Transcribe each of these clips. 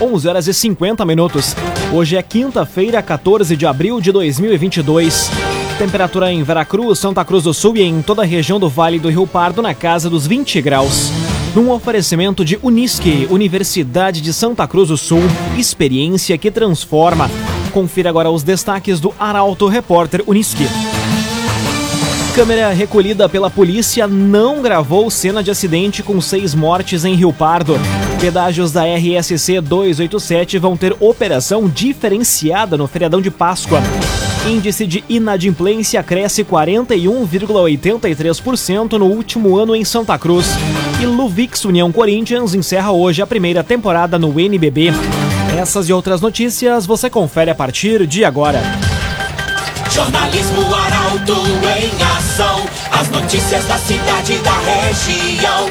11 horas e 50 minutos. Hoje é quinta-feira, 14 de abril de 2022. Temperatura em Veracruz, Santa Cruz do Sul e em toda a região do Vale do Rio Pardo na casa dos 20 graus. Num oferecimento de Unisque, Universidade de Santa Cruz do Sul, experiência que transforma. Confira agora os destaques do Arauto Repórter Unisque. Câmera recolhida pela polícia não gravou cena de acidente com seis mortes em Rio Pardo. Pedágios da RSC 287 vão ter operação diferenciada no feriadão de Páscoa. Índice de inadimplência cresce 41,83% no último ano em Santa Cruz. E Luvix União Corinthians encerra hoje a primeira temporada no NBB. Essas e outras notícias você confere a partir de agora. Jornalismo Arauto em ação. As notícias da cidade e da região.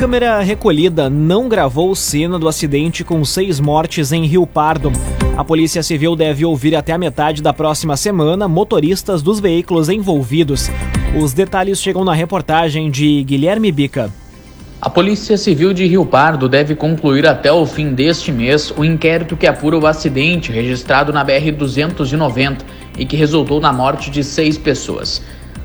Câmera recolhida não gravou cena do acidente com seis mortes em Rio Pardo. A Polícia Civil deve ouvir até a metade da próxima semana motoristas dos veículos envolvidos. Os detalhes chegam na reportagem de Guilherme Bica. A Polícia Civil de Rio Pardo deve concluir até o fim deste mês o inquérito que apura o acidente registrado na BR-290 e que resultou na morte de seis pessoas.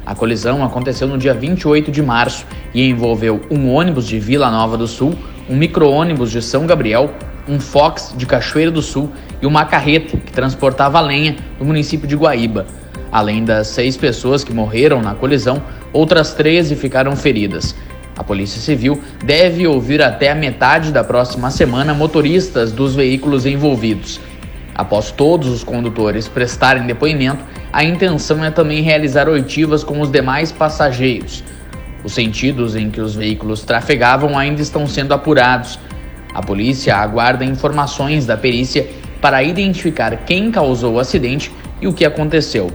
A colisão aconteceu no dia 28 de março e envolveu um ônibus de Vila Nova do Sul, um micro-ônibus de São Gabriel, um Fox de Cachoeira do Sul e uma carreta que transportava lenha do município de Guaíba. Além das seis pessoas que morreram na colisão, outras 13 ficaram feridas. A Polícia Civil deve ouvir até a metade da próxima semana motoristas dos veículos envolvidos. Após todos os condutores prestarem depoimento, a intenção é também realizar oitivas com os demais passageiros. Os sentidos em que os veículos trafegavam ainda estão sendo apurados. A polícia aguarda informações da perícia para identificar quem causou o acidente e o que aconteceu.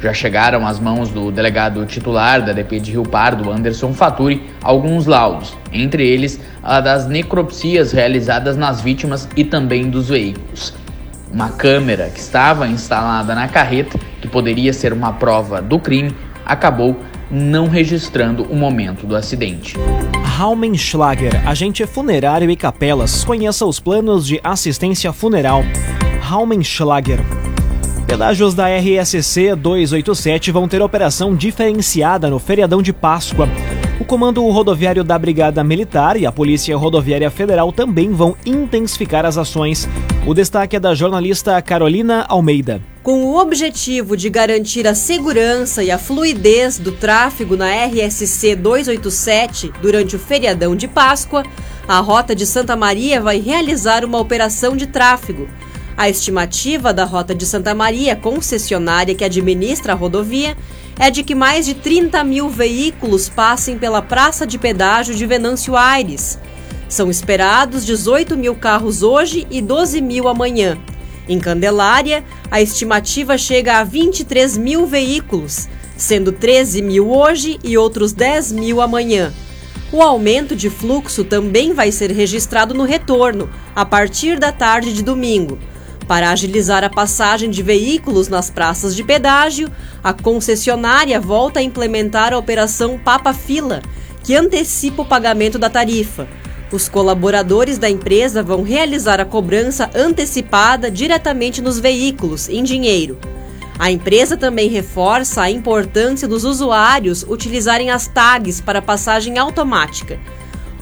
Já chegaram às mãos do delegado titular da DP de Rio Pardo, Anderson Faturi, alguns laudos, entre eles a das necropsias realizadas nas vítimas e também dos veículos. Uma câmera que estava instalada na carreta, que poderia ser uma prova do crime, acabou não registrando o momento do acidente. Raumenschlager, agente funerário e capelas, conheça os planos de assistência funeral. Raumenschlager. Pedágios da RSC 287 vão ter operação diferenciada no feriadão de Páscoa. O Comando Rodoviário da Brigada Militar e a Polícia Rodoviária Federal também vão intensificar as ações. O destaque é da jornalista Carolina Almeida. Com o objetivo de garantir a segurança e a fluidez do tráfego na RSC 287 durante o feriadão de Páscoa, a Rota de Santa Maria vai realizar uma operação de tráfego. A estimativa da Rota de Santa Maria, concessionária que administra a rodovia, é de que mais de 30 mil veículos passem pela praça de pedágio de Venâncio Aires. São esperados 18 mil carros hoje e 12 mil amanhã. Em Candelária, a estimativa chega a 23 mil veículos, sendo 13 mil hoje e outros 10 mil amanhã. O aumento de fluxo também vai ser registrado no retorno, a partir da tarde de domingo. Para agilizar a passagem de veículos nas praças de pedágio, a concessionária volta a implementar a operação Papa Fila, que antecipa o pagamento da tarifa. Os colaboradores da empresa vão realizar a cobrança antecipada diretamente nos veículos, em dinheiro. A empresa também reforça a importância dos usuários utilizarem as tags para passagem automática.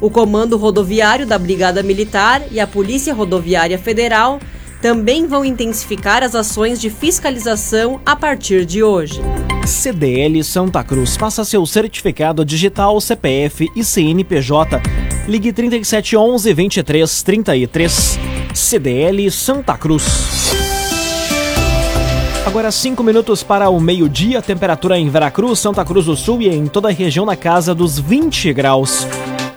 O Comando Rodoviário da Brigada Militar e a Polícia Rodoviária Federal também vão intensificar as ações de fiscalização a partir de hoje. CDL Santa Cruz. Faça seu certificado digital, CPF e CNPJ. Ligue 3711 2333. CDL Santa Cruz. Agora 5 minutos para o meio-dia, temperatura em Veracruz, Santa Cruz do Sul e em toda a região na casa dos 20 graus.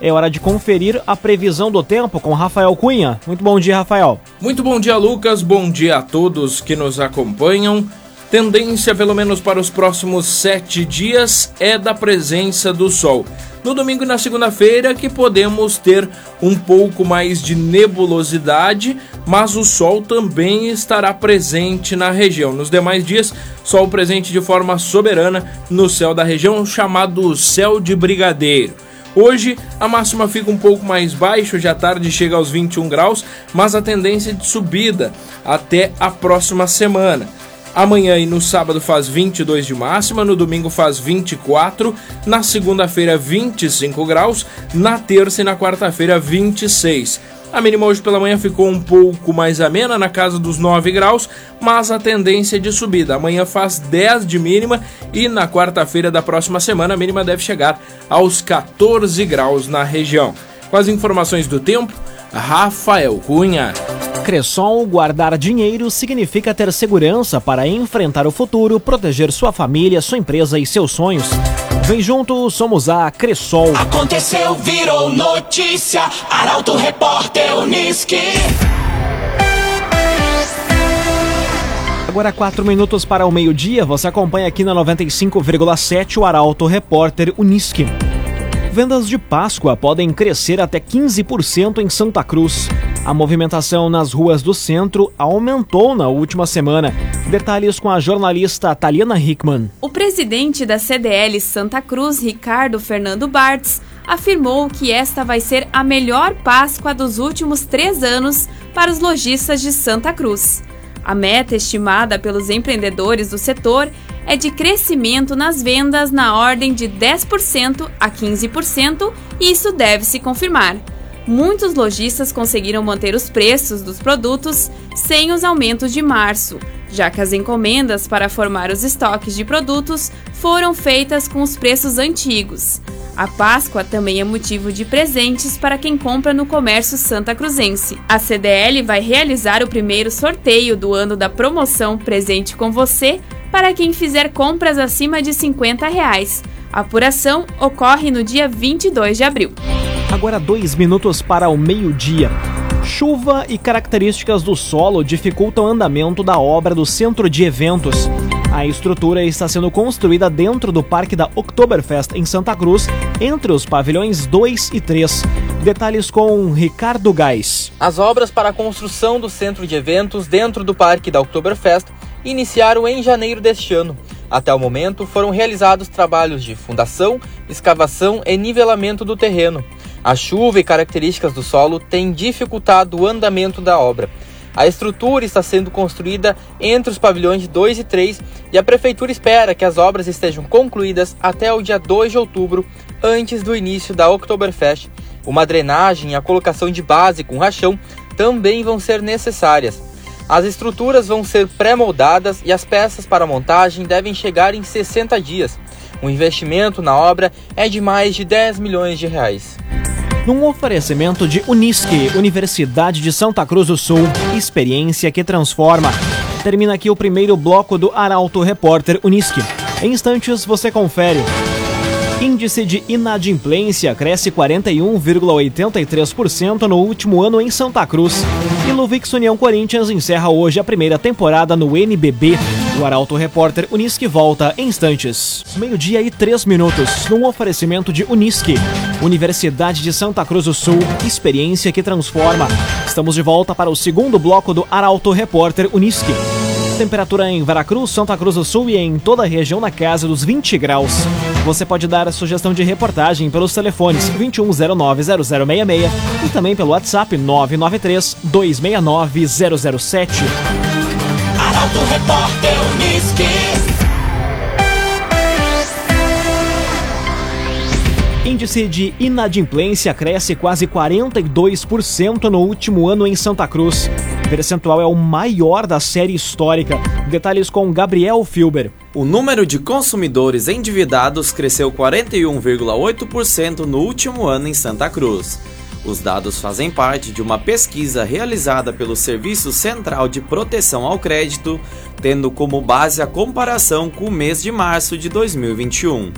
É hora de conferir a previsão do tempo com Rafael Cunha. Muito bom dia, Rafael. Muito bom dia, Lucas. Bom dia a todos que nos acompanham. Tendência, pelo menos para os próximos sete dias, é da presença do sol. No domingo e na segunda-feira que podemos ter um pouco mais de nebulosidade, mas o sol também estará presente na região. Nos demais dias, sol presente de forma soberana no céu da região, chamado céu de brigadeiro. Hoje a máxima fica um pouco mais baixa, hoje à tarde chega aos 21 graus, mas a tendência é de subida até a próxima semana. Amanhã e no sábado faz 22 de máxima, no domingo faz 24, na segunda-feira 25 graus, na terça e na quarta-feira 26. A mínima hoje pela manhã ficou um pouco mais amena, na casa dos 9 graus, mas a tendência é de subida. Amanhã faz 10 de mínima e na quarta-feira da próxima semana a mínima deve chegar aos 14 graus na região. Com as informações do tempo, Rafael Cunha. Cressol, guardar dinheiro significa ter segurança para enfrentar o futuro, proteger sua família, sua empresa e seus sonhos. Vem junto, somos a Cressol. Aconteceu, virou notícia. Arauto Repórter Uniski. Agora, quatro minutos para o meio-dia, você acompanha aqui na 95,7 o Arauto Repórter Uniski. Vendas de Páscoa podem crescer até 15% em Santa Cruz. A movimentação nas ruas do centro aumentou na última semana. Detalhes com a jornalista Taliana Hickman. O presidente da CDL Santa Cruz, Ricardo Fernando Bartz, afirmou que esta vai ser a melhor Páscoa dos últimos três anos para os lojistas de Santa Cruz. A meta estimada pelos empreendedores do setor é de crescimento nas vendas na ordem de 10% a 15%, e isso deve se confirmar muitos lojistas conseguiram manter os preços dos produtos sem os aumentos de março, já que as encomendas para formar os estoques de produtos foram feitas com os preços antigos. A Páscoa também é motivo de presentes para quem compra no comércio santa cruzense. A CDL vai realizar o primeiro sorteio do ano da promoção Presente com Você para quem fizer compras acima de 50 reais. A apuração ocorre no dia 22 de abril. Agora dois minutos para o meio-dia. Chuva e características do solo dificultam o andamento da obra do centro de eventos. A estrutura está sendo construída dentro do Parque da Oktoberfest em Santa Cruz, entre os pavilhões 2 e 3. Detalhes com Ricardo Gás. As obras para a construção do centro de eventos dentro do Parque da Oktoberfest iniciaram em janeiro deste ano. Até o momento foram realizados trabalhos de fundação, escavação e nivelamento do terreno. A chuva e características do solo têm dificultado o andamento da obra. A estrutura está sendo construída entre os pavilhões 2 e 3 e a prefeitura espera que as obras estejam concluídas até o dia 2 de outubro, antes do início da Oktoberfest. Uma drenagem e a colocação de base com rachão também vão ser necessárias. As estruturas vão ser pré-moldadas e as peças para montagem devem chegar em 60 dias. O investimento na obra é de mais de 10 milhões de reais num oferecimento de Unisque, Universidade de Santa Cruz do Sul, experiência que transforma. Termina aqui o primeiro bloco do Arauto Repórter Unisque. Em instantes você confere. Índice de inadimplência cresce 41,83% no último ano em Santa Cruz. E Luvix União Corinthians encerra hoje a primeira temporada no NBB. O Arauto Repórter Unisque volta em instantes. Meio-dia e três minutos, num oferecimento de Unisque, Universidade de Santa Cruz do Sul, experiência que transforma. Estamos de volta para o segundo bloco do Arauto Repórter Unisque. Temperatura em Veracruz, Santa Cruz do Sul e em toda a região na casa dos 20 graus. Você pode dar a sugestão de reportagem pelos telefones 2109-0066 e também pelo WhatsApp 993-269-007. Arauto Repórter Índice de inadimplência cresce quase 42% no último ano em Santa Cruz. O percentual é o maior da série histórica. Detalhes com Gabriel Filber. O número de consumidores endividados cresceu 41,8% no último ano em Santa Cruz. Os dados fazem parte de uma pesquisa realizada pelo Serviço Central de Proteção ao Crédito, tendo como base a comparação com o mês de março de 2021.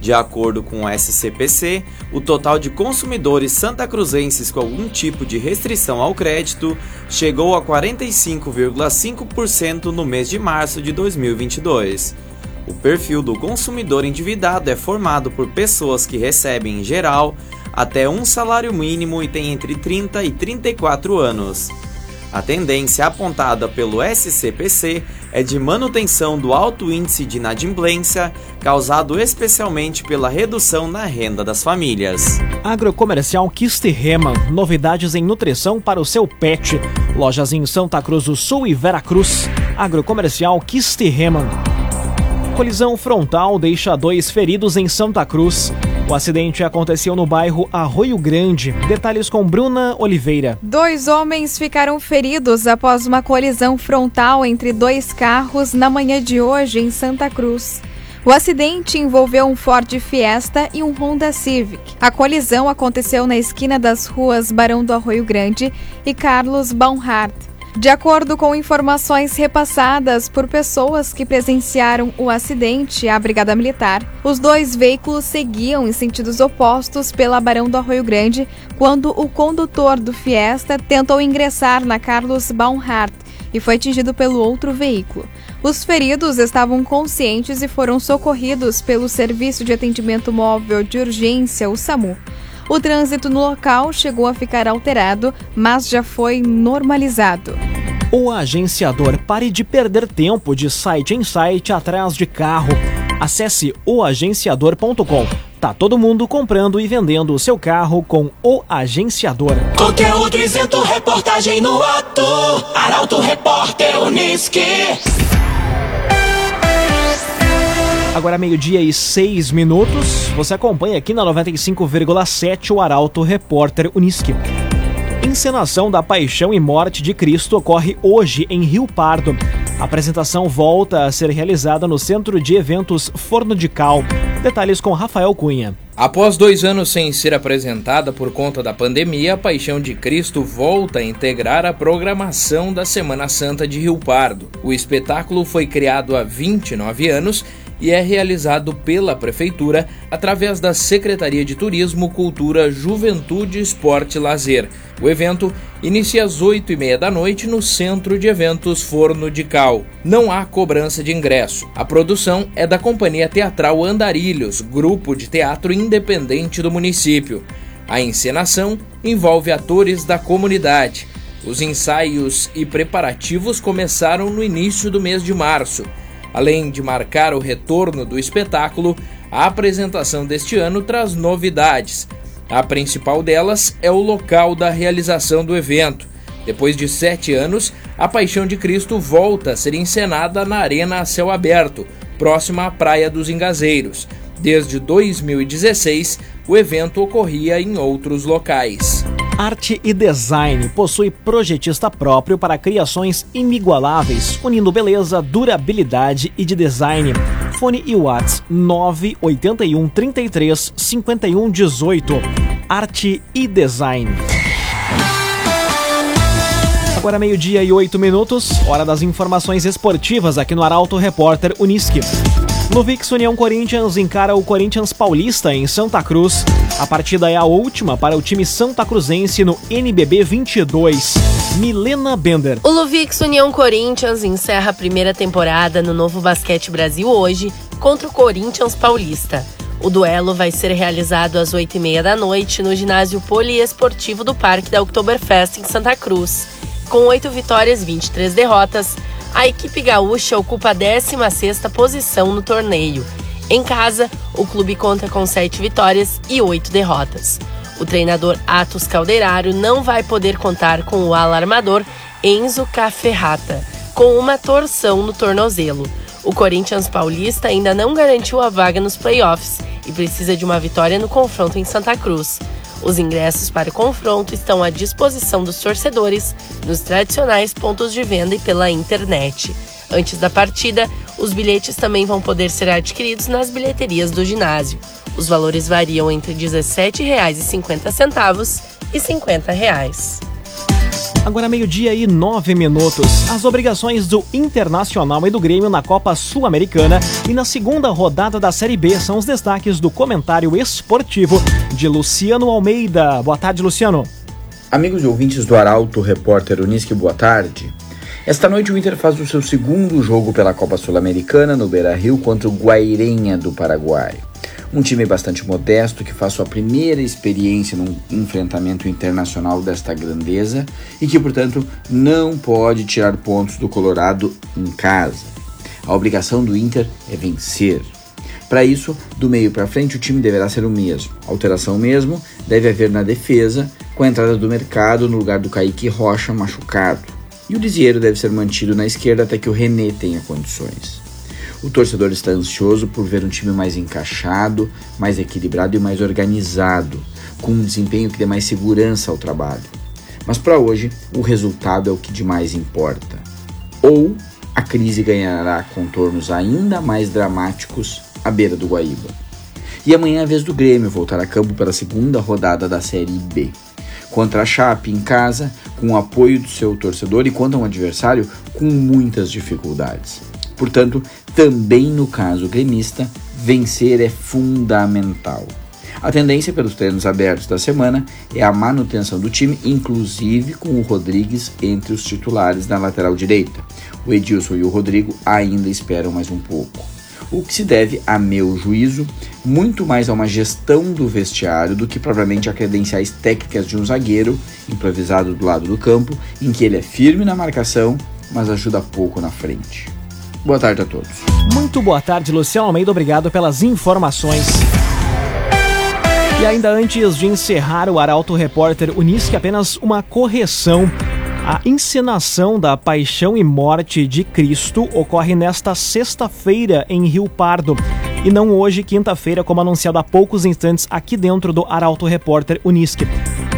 De acordo com o SCPC, o total de consumidores santacruzenses com algum tipo de restrição ao crédito chegou a 45,5% no mês de março de 2022. O perfil do consumidor endividado é formado por pessoas que recebem, em geral, até um salário mínimo e têm entre 30 e 34 anos. A tendência apontada pelo SCPC é de manutenção do alto índice de inadimplência, causado especialmente pela redução na renda das famílias. Agrocomercial Kisterreman, novidades em nutrição para o seu pet. Lojas em Santa Cruz do Sul e Veracruz. Agrocomercial Kisterreman. Colisão frontal deixa dois feridos em Santa Cruz. O acidente aconteceu no bairro Arroio Grande. Detalhes com Bruna Oliveira. Dois homens ficaram feridos após uma colisão frontal entre dois carros na manhã de hoje em Santa Cruz. O acidente envolveu um Ford Fiesta e um Honda Civic. A colisão aconteceu na esquina das ruas Barão do Arroio Grande e Carlos Baumhart. De acordo com informações repassadas por pessoas que presenciaram o acidente à Brigada Militar, os dois veículos seguiam em sentidos opostos pela Barão do Arroio Grande quando o condutor do Fiesta tentou ingressar na Carlos Baumhart e foi atingido pelo outro veículo. Os feridos estavam conscientes e foram socorridos pelo Serviço de Atendimento Móvel de Urgência, o SAMU. O trânsito no local chegou a ficar alterado, mas já foi normalizado. O agenciador pare de perder tempo de site em site atrás de carro. Acesse oagenciador.com. Tá todo mundo comprando e vendendo o seu carro com o agenciador. Conteúdo isento, reportagem no ato. Arauto Repórter Uniski. Agora meio-dia e seis minutos. Você acompanha aqui na 95,7 o Arauto Repórter Uniski. Encenação da Paixão e Morte de Cristo ocorre hoje em Rio Pardo. A apresentação volta a ser realizada no Centro de Eventos Forno de Cal. Detalhes com Rafael Cunha. Após dois anos sem ser apresentada por conta da pandemia, a Paixão de Cristo volta a integrar a programação da Semana Santa de Rio Pardo. O espetáculo foi criado há 29 anos e é realizado pela Prefeitura através da Secretaria de Turismo, Cultura, Juventude, Esporte e Lazer. O evento inicia às 8 e meia da noite no Centro de Eventos Forno de Cal. Não há cobrança de ingresso. A produção é da Companhia Teatral Andarilhos, grupo de teatro independente do município. A encenação envolve atores da comunidade. Os ensaios e preparativos começaram no início do mês de março. Além de marcar o retorno do espetáculo, a apresentação deste ano traz novidades. A principal delas é o local da realização do evento. Depois de sete anos, a Paixão de Cristo volta a ser encenada na Arena a céu aberto, próxima à Praia dos Engazeiros. Desde 2016, o evento ocorria em outros locais. Arte e Design possui projetista próprio para criações inigualáveis, unindo beleza, durabilidade e de design. Fone e Whats 981 33 51 18. Arte e Design. Agora meio-dia e oito minutos, hora das informações esportivas aqui no Arauto Repórter Uniski. No VIX União Corinthians encara o Corinthians Paulista em Santa Cruz. A partida é a última para o time santa cruzense no NBB 22. Milena Bender. O Luvix União Corinthians encerra a primeira temporada no Novo Basquete Brasil hoje contra o Corinthians Paulista. O duelo vai ser realizado às 8h30 da noite no ginásio poliesportivo do Parque da Oktoberfest em Santa Cruz. Com 8 vitórias e 23 derrotas, a equipe gaúcha ocupa a 16ª posição no torneio. Em casa, o clube conta com 7 vitórias e 8 derrotas. O treinador Atos Calderário não vai poder contar com o alarmador Enzo Caferrata, com uma torção no tornozelo. O Corinthians Paulista ainda não garantiu a vaga nos playoffs e precisa de uma vitória no confronto em Santa Cruz. Os ingressos para o confronto estão à disposição dos torcedores nos tradicionais pontos de venda e pela internet. Antes da partida, os bilhetes também vão poder ser adquiridos nas bilheterias do ginásio. Os valores variam entre R$ 17,50 e 50 reais. Agora meio-dia e nove minutos. As obrigações do Internacional e do Grêmio na Copa Sul-Americana e na segunda rodada da Série B são os destaques do comentário esportivo de Luciano Almeida. Boa tarde, Luciano. Amigos e ouvintes do Arauto, repórter Unisque, boa tarde. Esta noite o Inter faz o seu segundo jogo pela Copa Sul-Americana no Beira-Rio contra o Guairenha do Paraguai. Um time bastante modesto que faz sua primeira experiência num enfrentamento internacional desta grandeza e que, portanto, não pode tirar pontos do Colorado em casa. A obrigação do Inter é vencer. Para isso, do meio para frente, o time deverá ser o mesmo. alteração mesmo deve haver na defesa, com a entrada do mercado no lugar do Kaique Rocha machucado. E o Lisieiro deve ser mantido na esquerda até que o René tenha condições. O torcedor está ansioso por ver um time mais encaixado, mais equilibrado e mais organizado, com um desempenho que dê mais segurança ao trabalho. Mas para hoje, o resultado é o que de mais importa. Ou a crise ganhará contornos ainda mais dramáticos à beira do Guaíba. E amanhã é a vez do Grêmio voltar a campo para a segunda rodada da Série B. Contra a Chape em casa, com o apoio do seu torcedor e contra um adversário com muitas dificuldades. Portanto, também no caso gremista, vencer é fundamental. A tendência pelos treinos abertos da semana é a manutenção do time, inclusive com o Rodrigues entre os titulares na lateral direita. O Edilson e o Rodrigo ainda esperam mais um pouco. O que se deve, a meu juízo, muito mais a uma gestão do vestiário do que propriamente a credenciais técnicas de um zagueiro improvisado do lado do campo, em que ele é firme na marcação, mas ajuda pouco na frente. Boa tarde a todos. Muito boa tarde, Luciano Almeida. Obrigado pelas informações. E ainda antes de encerrar o Arauto Repórter Unisque, apenas uma correção. A encenação da Paixão e Morte de Cristo ocorre nesta sexta-feira em Rio Pardo e não hoje, quinta-feira, como anunciado há poucos instantes aqui dentro do Arauto Repórter Unisque.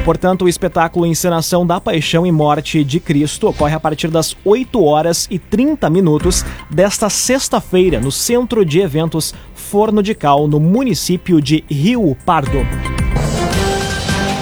Portanto, o espetáculo Encenação da Paixão e Morte de Cristo ocorre a partir das 8 horas e 30 minutos desta sexta-feira no Centro de Eventos Forno de Cal, no município de Rio Pardo.